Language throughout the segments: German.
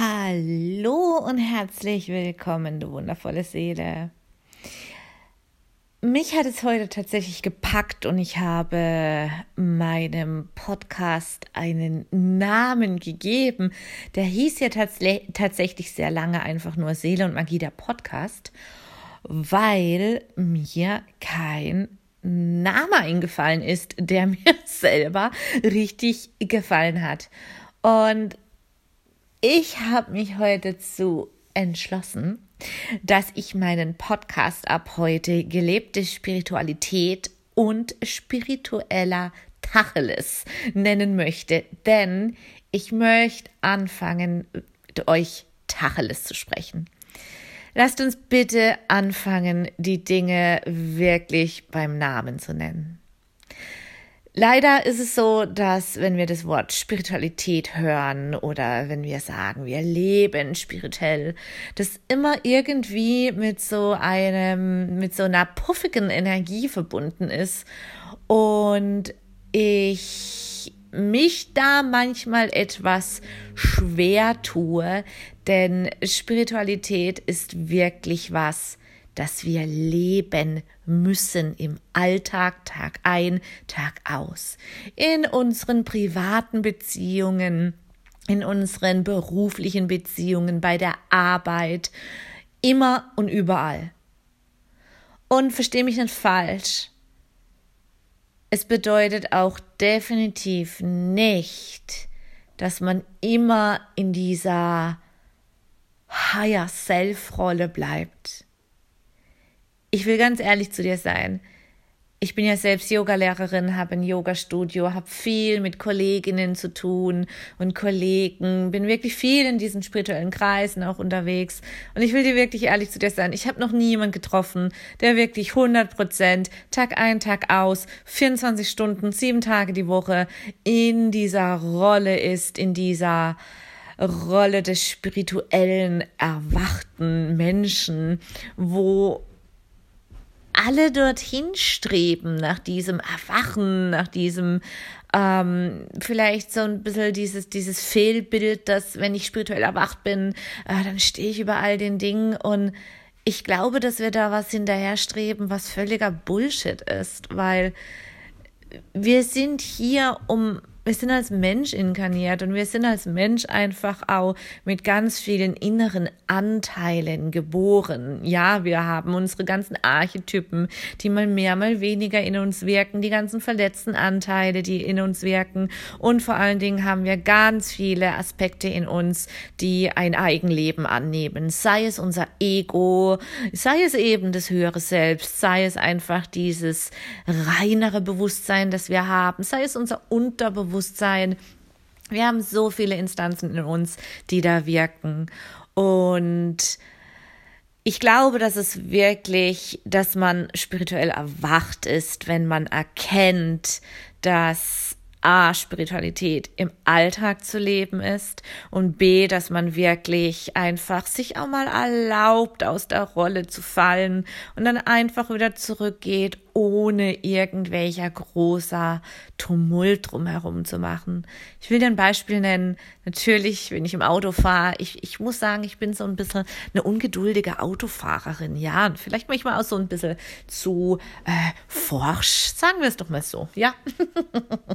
Hallo und herzlich willkommen, du wundervolle Seele. Mich hat es heute tatsächlich gepackt und ich habe meinem Podcast einen Namen gegeben. Der hieß ja tats tatsächlich sehr lange einfach nur Seele und Magie der Podcast, weil mir kein Name eingefallen ist, der mir selber richtig gefallen hat. Und ich habe mich heute zu entschlossen, dass ich meinen Podcast ab heute gelebte Spiritualität und spiritueller Tacheles nennen möchte, denn ich möchte anfangen, mit euch Tacheles zu sprechen. Lasst uns bitte anfangen, die Dinge wirklich beim Namen zu nennen. Leider ist es so, dass wenn wir das Wort Spiritualität hören oder wenn wir sagen, wir leben spirituell, das immer irgendwie mit so einem, mit so einer puffigen Energie verbunden ist. Und ich mich da manchmal etwas schwer tue, denn Spiritualität ist wirklich was, das wir leben müssen im Alltag, Tag ein, Tag aus, in unseren privaten Beziehungen, in unseren beruflichen Beziehungen, bei der Arbeit, immer und überall. Und verstehe mich nicht falsch. Es bedeutet auch definitiv nicht, dass man immer in dieser Higher Self Rolle bleibt ich will ganz ehrlich zu dir sein. Ich bin ja selbst Yogalehrerin, habe ein Yoga-Studio, habe viel mit Kolleginnen zu tun und Kollegen, bin wirklich viel in diesen spirituellen Kreisen auch unterwegs. Und ich will dir wirklich ehrlich zu dir sein, ich habe noch nie jemanden getroffen, der wirklich 100 Prozent Tag ein, Tag aus, 24 Stunden, sieben Tage die Woche in dieser Rolle ist, in dieser Rolle des spirituellen, erwachten Menschen, wo alle dorthin streben, nach diesem Erwachen, nach diesem ähm, vielleicht so ein bisschen dieses, dieses Fehlbild, dass wenn ich spirituell erwacht bin, äh, dann stehe ich über all den Dingen. Und ich glaube, dass wir da was hinterherstreben, was völliger Bullshit ist, weil wir sind hier, um wir sind als Mensch inkarniert und wir sind als Mensch einfach auch mit ganz vielen inneren Anteilen geboren. Ja, wir haben unsere ganzen Archetypen, die mal mehr, mal weniger in uns wirken, die ganzen verletzten Anteile, die in uns wirken und vor allen Dingen haben wir ganz viele Aspekte in uns, die ein Eigenleben annehmen. Sei es unser Ego, sei es eben das höhere Selbst, sei es einfach dieses reinere Bewusstsein, das wir haben, sei es unser Unterbewusstsein, Unterbewusstsein. Wir haben so viele Instanzen in uns, die da wirken. Und ich glaube, dass es wirklich, dass man spirituell erwacht ist, wenn man erkennt, dass A, Spiritualität im Alltag zu leben ist und B, dass man wirklich einfach sich auch mal erlaubt, aus der Rolle zu fallen und dann einfach wieder zurückgeht, ohne irgendwelcher großer Tumult drumherum zu machen. Ich will dir ein Beispiel nennen. Natürlich, wenn ich im Auto fahre, ich, ich muss sagen, ich bin so ein bisschen eine ungeduldige Autofahrerin. Ja, und vielleicht manchmal auch so ein bisschen zu äh, forsch, sagen wir es doch mal so, ja.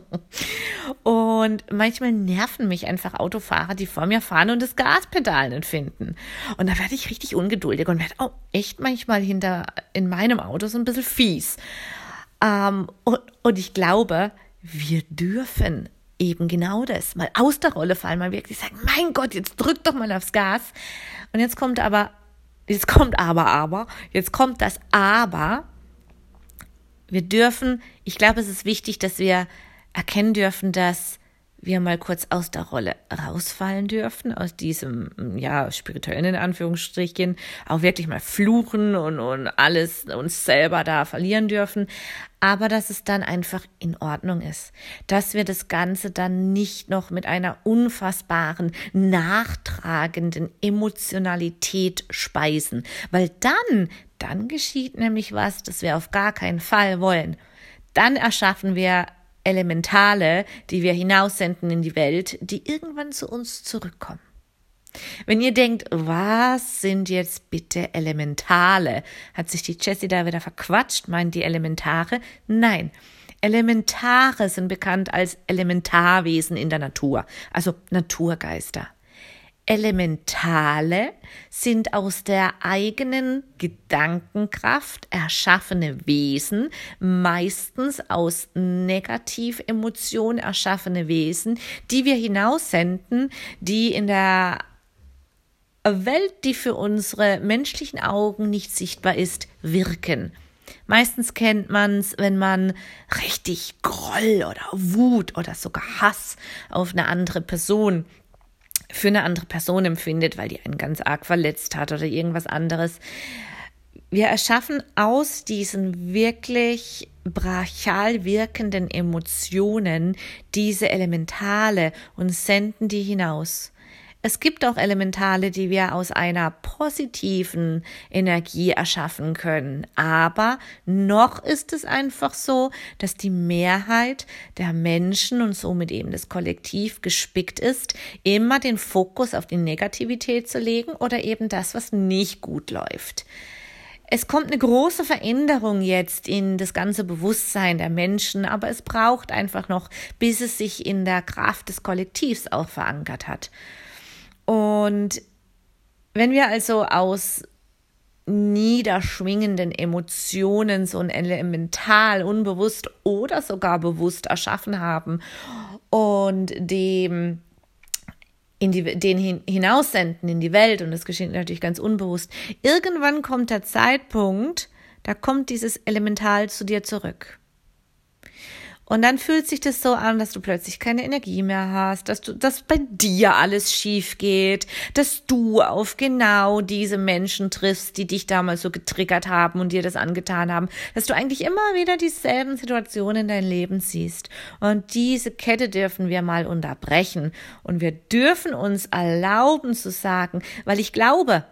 und manchmal nerven mich einfach Autofahrer, die vor mir fahren und das Gaspedal nicht finden. Und da werde ich richtig ungeduldig und werde auch echt manchmal hinter in meinem Auto so ein bisschen fies. Ähm, und, und ich glaube, wir dürfen eben genau das, mal aus der Rolle fallen, mal wirklich sagen, mein Gott, jetzt drück doch mal aufs Gas. Und jetzt kommt aber, jetzt kommt aber, aber, jetzt kommt das aber. Wir dürfen, ich glaube, es ist wichtig, dass wir erkennen dürfen, dass wir mal kurz aus der Rolle rausfallen dürfen, aus diesem, ja, spirituellen in Anführungsstrichen, auch wirklich mal fluchen und, und alles uns selber da verlieren dürfen, aber dass es dann einfach in Ordnung ist, dass wir das Ganze dann nicht noch mit einer unfassbaren, nachtragenden Emotionalität speisen, weil dann, dann geschieht nämlich was, das wir auf gar keinen Fall wollen. Dann erschaffen wir Elementale, die wir hinaussenden in die Welt, die irgendwann zu uns zurückkommen. Wenn ihr denkt, was sind jetzt bitte Elementale? Hat sich die Jessie da wieder verquatscht? Meint die Elementare? Nein. Elementare sind bekannt als Elementarwesen in der Natur, also Naturgeister. Elementale sind aus der eigenen Gedankenkraft erschaffene Wesen, meistens aus Negativemotionen erschaffene Wesen, die wir hinaussenden, die in der Welt, die für unsere menschlichen Augen nicht sichtbar ist, wirken. Meistens kennt man es, wenn man richtig Groll oder Wut oder sogar Hass auf eine andere Person für eine andere Person empfindet, weil die einen ganz arg verletzt hat oder irgendwas anderes. Wir erschaffen aus diesen wirklich brachial wirkenden Emotionen diese Elementale und senden die hinaus. Es gibt auch Elementale, die wir aus einer positiven Energie erschaffen können. Aber noch ist es einfach so, dass die Mehrheit der Menschen und somit eben das Kollektiv gespickt ist, immer den Fokus auf die Negativität zu legen oder eben das, was nicht gut läuft. Es kommt eine große Veränderung jetzt in das ganze Bewusstsein der Menschen, aber es braucht einfach noch, bis es sich in der Kraft des Kollektivs auch verankert hat. Und wenn wir also aus niederschwingenden Emotionen so ein Elemental unbewusst oder sogar bewusst erschaffen haben und dem in die, den hinaussenden in die Welt und das geschieht natürlich ganz unbewusst. Irgendwann kommt der Zeitpunkt, da kommt dieses Elemental zu dir zurück. Und dann fühlt sich das so an, dass du plötzlich keine Energie mehr hast, dass du, dass bei dir alles schief geht, dass du auf genau diese Menschen triffst, die dich damals so getriggert haben und dir das angetan haben, dass du eigentlich immer wieder dieselben Situationen in dein Leben siehst. Und diese Kette dürfen wir mal unterbrechen. Und wir dürfen uns erlauben zu sagen, weil ich glaube,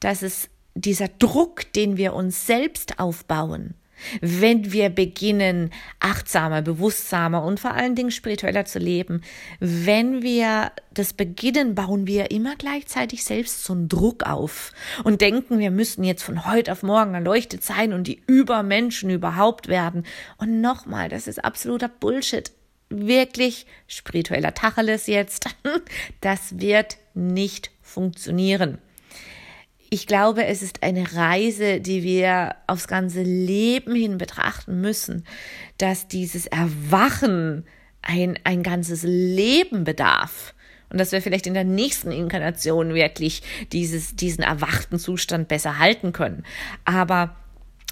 dass es dieser Druck, den wir uns selbst aufbauen, wenn wir beginnen, achtsamer, bewusstsamer und vor allen Dingen spiritueller zu leben, wenn wir das beginnen, bauen wir immer gleichzeitig selbst so einen Druck auf und denken, wir müssen jetzt von heute auf morgen erleuchtet sein und die Übermenschen überhaupt werden. Und nochmal, das ist absoluter Bullshit. Wirklich spiritueller Tacheles jetzt. Das wird nicht funktionieren ich glaube, es ist eine Reise, die wir aufs ganze Leben hin betrachten müssen, dass dieses Erwachen ein, ein ganzes Leben bedarf. Und dass wir vielleicht in der nächsten Inkarnation wirklich dieses, diesen erwachten Zustand besser halten können. Aber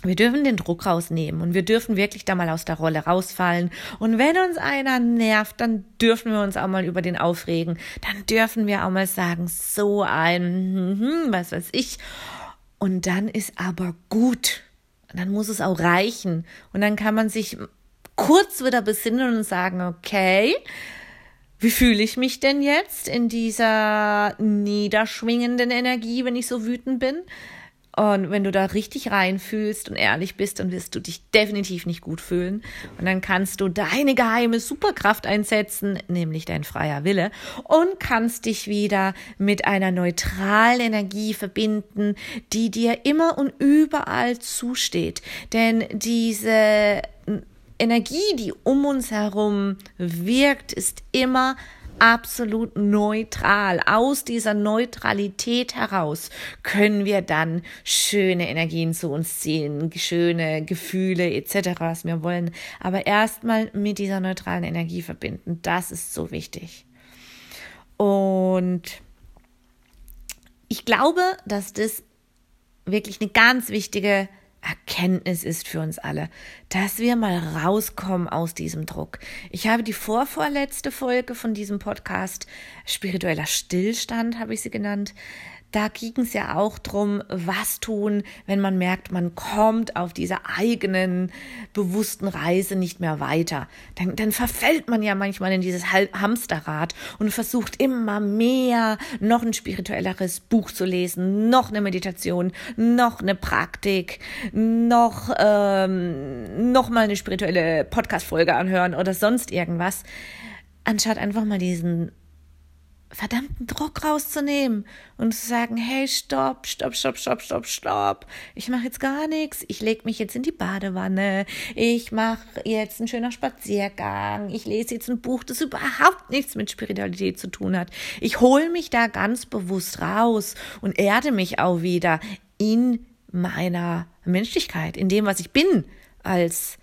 wir dürfen den Druck rausnehmen und wir dürfen wirklich da mal aus der Rolle rausfallen. Und wenn uns einer nervt, dann dürfen wir uns auch mal über den aufregen. Dann dürfen wir auch mal sagen, so ein, hm, hm, was weiß ich. Und dann ist aber gut. Dann muss es auch reichen. Und dann kann man sich kurz wieder besinnen und sagen, okay, wie fühle ich mich denn jetzt in dieser niederschwingenden Energie, wenn ich so wütend bin? Und wenn du da richtig reinfühlst und ehrlich bist, dann wirst du dich definitiv nicht gut fühlen. Und dann kannst du deine geheime Superkraft einsetzen, nämlich dein freier Wille, und kannst dich wieder mit einer neutralen Energie verbinden, die dir immer und überall zusteht. Denn diese Energie, die um uns herum wirkt, ist immer absolut neutral. Aus dieser Neutralität heraus können wir dann schöne Energien zu uns ziehen, schöne Gefühle etc., was wir wollen. Aber erstmal mit dieser neutralen Energie verbinden. Das ist so wichtig. Und ich glaube, dass das wirklich eine ganz wichtige Erkenntnis ist für uns alle, dass wir mal rauskommen aus diesem Druck. Ich habe die vorvorletzte Folge von diesem Podcast, spiritueller Stillstand habe ich sie genannt, da ging es ja auch drum, was tun, wenn man merkt, man kommt auf dieser eigenen bewussten Reise nicht mehr weiter. Dann, dann verfällt man ja manchmal in dieses Hamsterrad und versucht immer mehr, noch ein spirituelleres Buch zu lesen, noch eine Meditation, noch eine Praktik, noch, ähm, noch mal eine spirituelle Podcast-Folge anhören oder sonst irgendwas, anstatt einfach mal diesen verdammten Druck rauszunehmen und zu sagen, hey, stopp, stopp, stopp, stopp, stopp, stopp. Ich mache jetzt gar nichts. Ich lege mich jetzt in die Badewanne. Ich mache jetzt einen schönen Spaziergang. Ich lese jetzt ein Buch, das überhaupt nichts mit Spiritualität zu tun hat. Ich hole mich da ganz bewusst raus und erde mich auch wieder in meiner Menschlichkeit, in dem, was ich bin als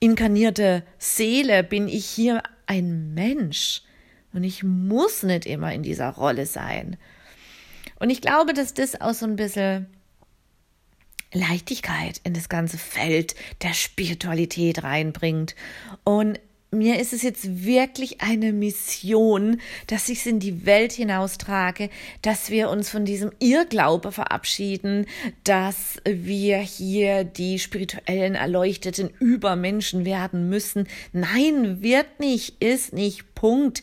inkarnierte Seele, bin ich hier ein Mensch und ich muss nicht immer in dieser Rolle sein. Und ich glaube, dass das auch so ein bisschen Leichtigkeit in das ganze Feld der Spiritualität reinbringt. Und mir ist es jetzt wirklich eine Mission, dass ich es in die Welt hinaustrage, dass wir uns von diesem Irrglaube verabschieden, dass wir hier die spirituellen Erleuchteten Übermenschen werden müssen. Nein, wird nicht, ist nicht, Punkt.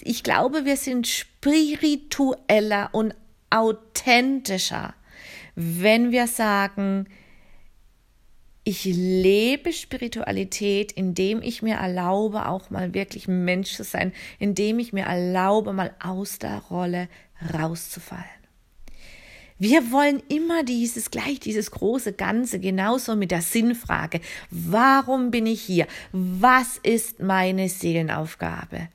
Ich glaube, wir sind spiritueller und authentischer, wenn wir sagen, ich lebe Spiritualität, indem ich mir erlaube, auch mal wirklich Mensch zu sein, indem ich mir erlaube, mal aus der Rolle rauszufallen. Wir wollen immer dieses gleich, dieses große Ganze, genauso mit der Sinnfrage. Warum bin ich hier? Was ist meine Seelenaufgabe?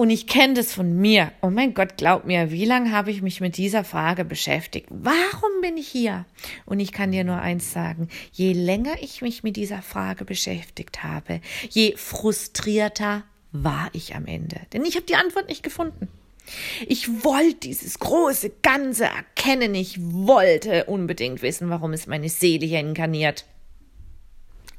Und ich kenne das von mir. Oh mein Gott, glaub mir, wie lange habe ich mich mit dieser Frage beschäftigt? Warum bin ich hier? Und ich kann dir nur eins sagen, je länger ich mich mit dieser Frage beschäftigt habe, je frustrierter war ich am Ende. Denn ich habe die Antwort nicht gefunden. Ich wollte dieses große Ganze erkennen. Ich wollte unbedingt wissen, warum ist meine Seele hier inkarniert.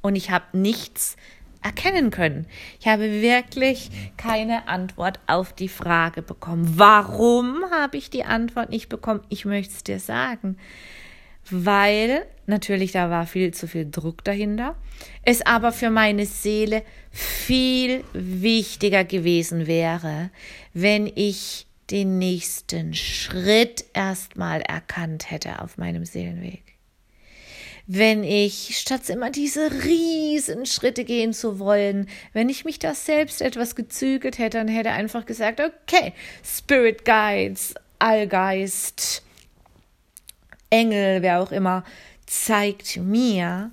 Und ich habe nichts erkennen können. Ich habe wirklich keine Antwort auf die Frage bekommen. Warum habe ich die Antwort nicht bekommen? Ich möchte es dir sagen. Weil natürlich da war viel zu viel Druck dahinter, es aber für meine Seele viel wichtiger gewesen wäre, wenn ich den nächsten Schritt erstmal erkannt hätte auf meinem Seelenweg wenn ich, statt immer diese riesen Schritte gehen zu wollen, wenn ich mich da selbst etwas gezügelt hätte und hätte einfach gesagt, okay, Spirit Guides, Allgeist, Engel, wer auch immer, zeigt mir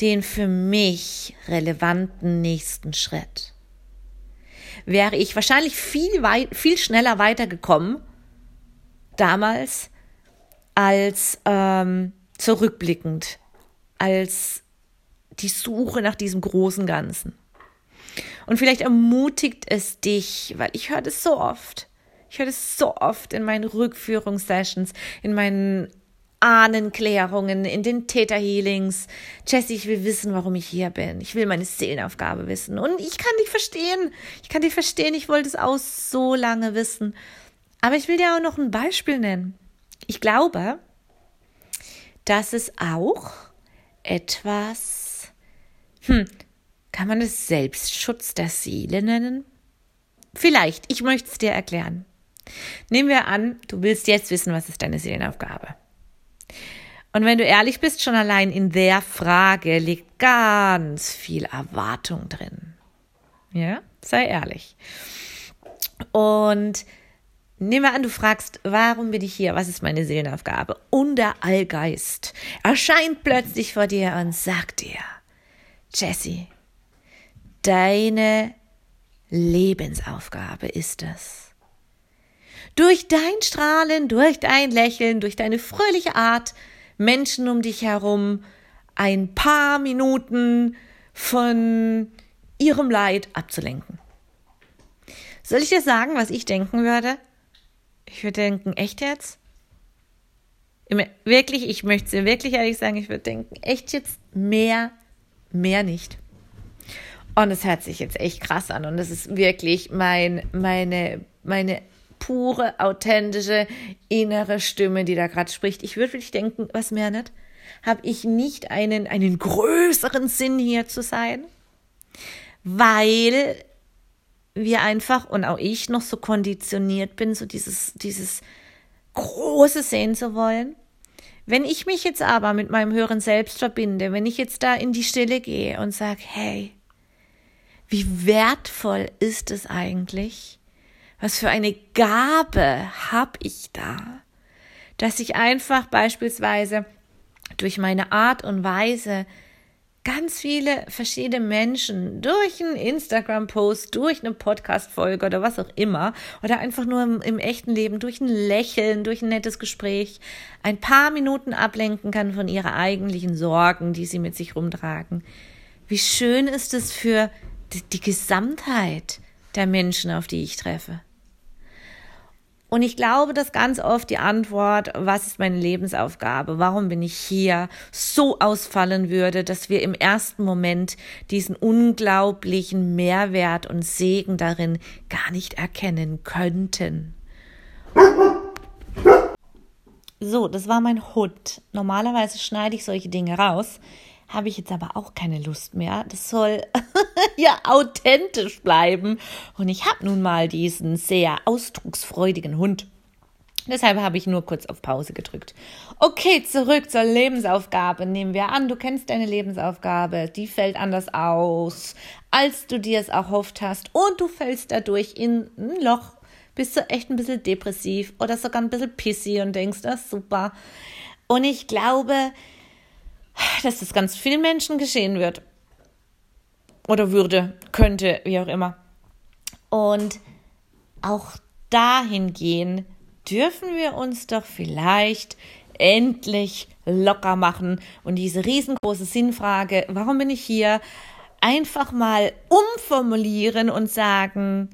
den für mich relevanten nächsten Schritt. Wäre ich wahrscheinlich viel, weit, viel schneller weitergekommen damals als ähm, zurückblickend als die Suche nach diesem großen Ganzen. Und vielleicht ermutigt es dich, weil ich höre das so oft. Ich höre das so oft in meinen Rückführungssessions, in meinen Ahnenklärungen, in den Täterhealings. Jesse, ich will wissen, warum ich hier bin. Ich will meine Seelenaufgabe wissen. Und ich kann dich verstehen. Ich kann dich verstehen. Ich wollte es auch so lange wissen. Aber ich will dir auch noch ein Beispiel nennen. Ich glaube, dass es auch etwas, hm, kann man es Selbstschutz der Seele nennen? Vielleicht, ich möchte es dir erklären. Nehmen wir an, du willst jetzt wissen, was ist deine Seelenaufgabe. Und wenn du ehrlich bist, schon allein in der Frage liegt ganz viel Erwartung drin. Ja, sei ehrlich. Und Nehmen wir an, du fragst, warum bin ich hier? Was ist meine Seelenaufgabe? Und der Allgeist erscheint plötzlich vor dir und sagt dir, Jesse, deine Lebensaufgabe ist es. Durch dein Strahlen, durch dein Lächeln, durch deine fröhliche Art, Menschen um dich herum ein paar Minuten von ihrem Leid abzulenken. Soll ich dir sagen, was ich denken würde? Ich würde denken, echt jetzt? Wirklich, ich möchte es dir wirklich ehrlich sagen, ich würde denken, echt jetzt mehr, mehr nicht. Und es hört sich jetzt echt krass an und es ist wirklich mein, meine, meine pure, authentische, innere Stimme, die da gerade spricht. Ich würde wirklich denken, was mehr nicht? Habe ich nicht einen, einen größeren Sinn hier zu sein? Weil wir einfach und auch ich noch so konditioniert bin, so dieses, dieses große sehen zu wollen. Wenn ich mich jetzt aber mit meinem höheren Selbst verbinde, wenn ich jetzt da in die Stille gehe und sage, hey, wie wertvoll ist es eigentlich? Was für eine Gabe habe ich da? Dass ich einfach beispielsweise durch meine Art und Weise ganz viele verschiedene Menschen durch einen Instagram-Post, durch eine Podcast-Folge oder was auch immer, oder einfach nur im, im, echten Leben, durch ein Lächeln, durch ein nettes Gespräch, ein paar Minuten ablenken kann von ihrer eigentlichen Sorgen, die sie mit sich rumtragen. Wie schön ist es für die, die Gesamtheit der Menschen, auf die ich treffe. Und ich glaube, dass ganz oft die Antwort, was ist meine Lebensaufgabe, warum bin ich hier, so ausfallen würde, dass wir im ersten Moment diesen unglaublichen Mehrwert und Segen darin gar nicht erkennen könnten. So, das war mein Hund. Normalerweise schneide ich solche Dinge raus, habe ich jetzt aber auch keine Lust mehr. Das soll ja authentisch bleiben. Und ich habe nun mal diesen sehr ausdrucksfreudigen Hund. Deshalb habe ich nur kurz auf Pause gedrückt. Okay, zurück zur Lebensaufgabe. Nehmen wir an, du kennst deine Lebensaufgabe. Die fällt anders aus, als du dir es erhofft hast. Und du fällst dadurch in ein Loch. Bist du echt ein bisschen depressiv oder sogar ein bisschen pissy und denkst, das ist super. Und ich glaube, dass das ganz vielen Menschen geschehen wird. Oder würde, könnte, wie auch immer. Und auch dahingehend dürfen wir uns doch vielleicht endlich locker machen und diese riesengroße Sinnfrage, warum bin ich hier, einfach mal umformulieren und sagen,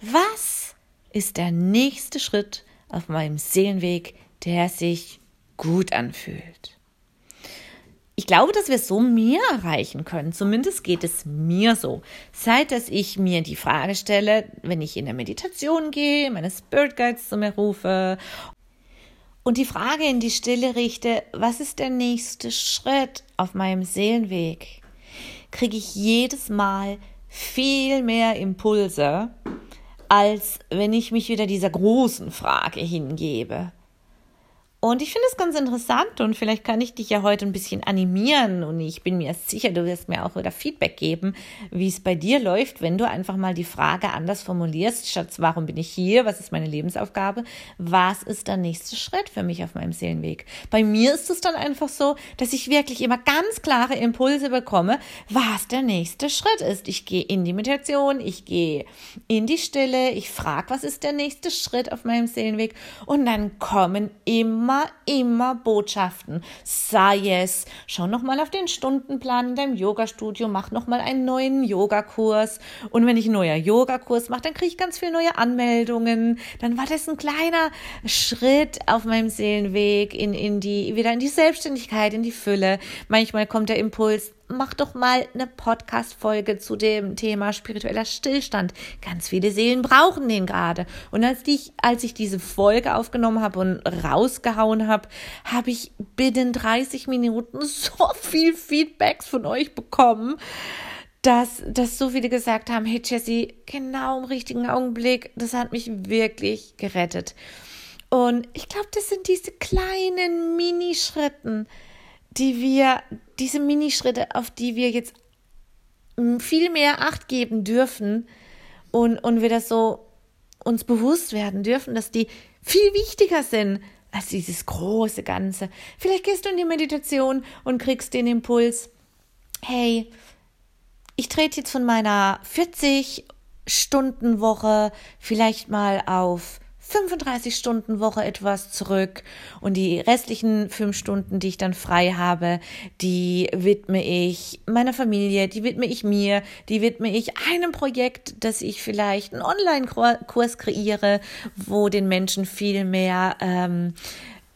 was ist der nächste Schritt auf meinem Seelenweg, der sich gut anfühlt? Ich glaube, dass wir so mehr erreichen können. Zumindest geht es mir so. Seit dass ich mir die Frage stelle, wenn ich in der Meditation gehe, meine Spirit Guides zu mir rufe und die Frage in die Stille richte, was ist der nächste Schritt auf meinem Seelenweg, kriege ich jedes Mal viel mehr Impulse, als wenn ich mich wieder dieser großen Frage hingebe. Und ich finde es ganz interessant und vielleicht kann ich dich ja heute ein bisschen animieren und ich bin mir sicher, du wirst mir auch wieder Feedback geben, wie es bei dir läuft, wenn du einfach mal die Frage anders formulierst, Schatz, warum bin ich hier? Was ist meine Lebensaufgabe? Was ist der nächste Schritt für mich auf meinem Seelenweg? Bei mir ist es dann einfach so, dass ich wirklich immer ganz klare Impulse bekomme, was der nächste Schritt ist. Ich gehe in die Meditation, ich gehe in die Stille, ich frage, was ist der nächste Schritt auf meinem Seelenweg und dann kommen immer immer, immer Botschaften. Sei es, schau nochmal auf den Stundenplan in deinem Yoga-Studio, mach nochmal einen neuen Yogakurs. Und wenn ich einen neuen Yogakurs mache, dann kriege ich ganz viele neue Anmeldungen. Dann war das ein kleiner Schritt auf meinem Seelenweg in, in die, wieder in die Selbstständigkeit, in die Fülle. Manchmal kommt der Impuls, mach doch mal eine Podcast-Folge zu dem Thema spiritueller Stillstand. Ganz viele Seelen brauchen den gerade. Und als ich, als ich diese Folge aufgenommen habe und rausgehauen habe, habe ich binnen 30 Minuten so viel Feedbacks von euch bekommen, dass, dass so viele gesagt haben, hey Jessie, genau im richtigen Augenblick, das hat mich wirklich gerettet. Und ich glaube, das sind diese kleinen Minischritten, die wir, diese Minischritte, auf die wir jetzt viel mehr Acht geben dürfen und, und wir das so uns bewusst werden dürfen, dass die viel wichtiger sind als dieses große Ganze. Vielleicht gehst du in die Meditation und kriegst den Impuls, hey, ich trete jetzt von meiner 40 Stunden Woche vielleicht mal auf 35 Stunden Woche etwas zurück und die restlichen fünf Stunden, die ich dann frei habe, die widme ich meiner Familie, die widme ich mir, die widme ich einem Projekt, dass ich vielleicht einen Online-Kurs kreiere, wo den Menschen viel mehr ähm,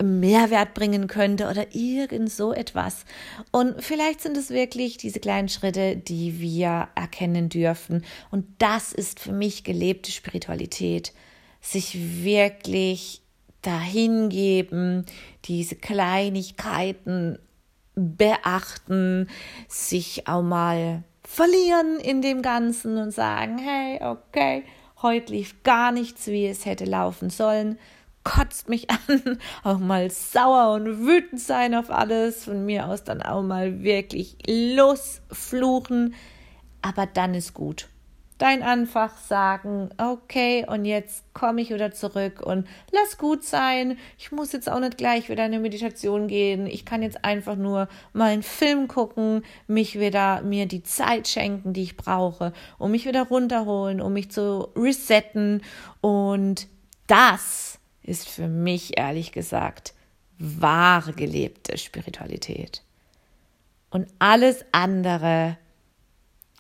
Mehrwert bringen könnte oder irgend so etwas. Und vielleicht sind es wirklich diese kleinen Schritte, die wir erkennen dürfen. Und das ist für mich gelebte Spiritualität sich wirklich dahingeben, diese Kleinigkeiten beachten, sich auch mal verlieren in dem Ganzen und sagen, hey, okay, heute lief gar nichts, wie es hätte laufen sollen, kotzt mich an, auch mal sauer und wütend sein auf alles, von mir aus dann auch mal wirklich losfluchen, aber dann ist gut dein einfach sagen, okay, und jetzt komme ich wieder zurück und lass gut sein. Ich muss jetzt auch nicht gleich wieder in eine Meditation gehen. Ich kann jetzt einfach nur mal einen Film gucken, mich wieder, mir die Zeit schenken, die ich brauche, um mich wieder runterholen, um mich zu resetten. Und das ist für mich ehrlich gesagt wahre gelebte Spiritualität. Und alles andere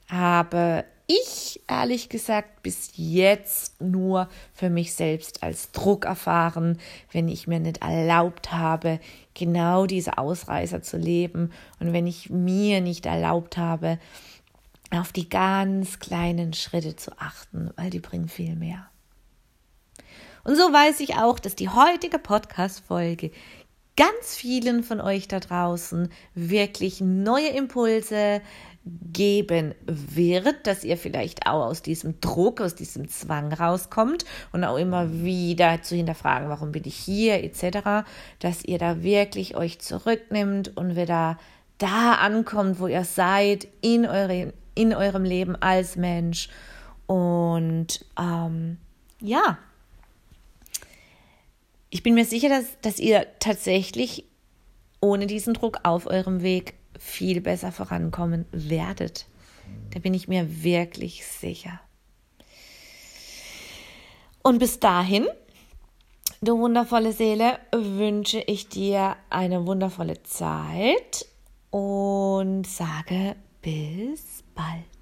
habe ich ehrlich gesagt bis jetzt nur für mich selbst als Druck erfahren, wenn ich mir nicht erlaubt habe, genau diese Ausreißer zu leben und wenn ich mir nicht erlaubt habe, auf die ganz kleinen Schritte zu achten, weil die bringen viel mehr. Und so weiß ich auch, dass die heutige Podcast-Folge ganz vielen von euch da draußen wirklich neue Impulse geben wird, dass ihr vielleicht auch aus diesem Druck, aus diesem Zwang rauskommt und auch immer wieder zu hinterfragen, warum bin ich hier etc., dass ihr da wirklich euch zurücknimmt und wieder da ankommt, wo ihr seid in, eure, in eurem Leben als Mensch und ähm, ja, ich bin mir sicher, dass, dass ihr tatsächlich ohne diesen Druck auf eurem Weg viel besser vorankommen werdet. Da bin ich mir wirklich sicher. Und bis dahin, du wundervolle Seele, wünsche ich dir eine wundervolle Zeit und sage bis bald.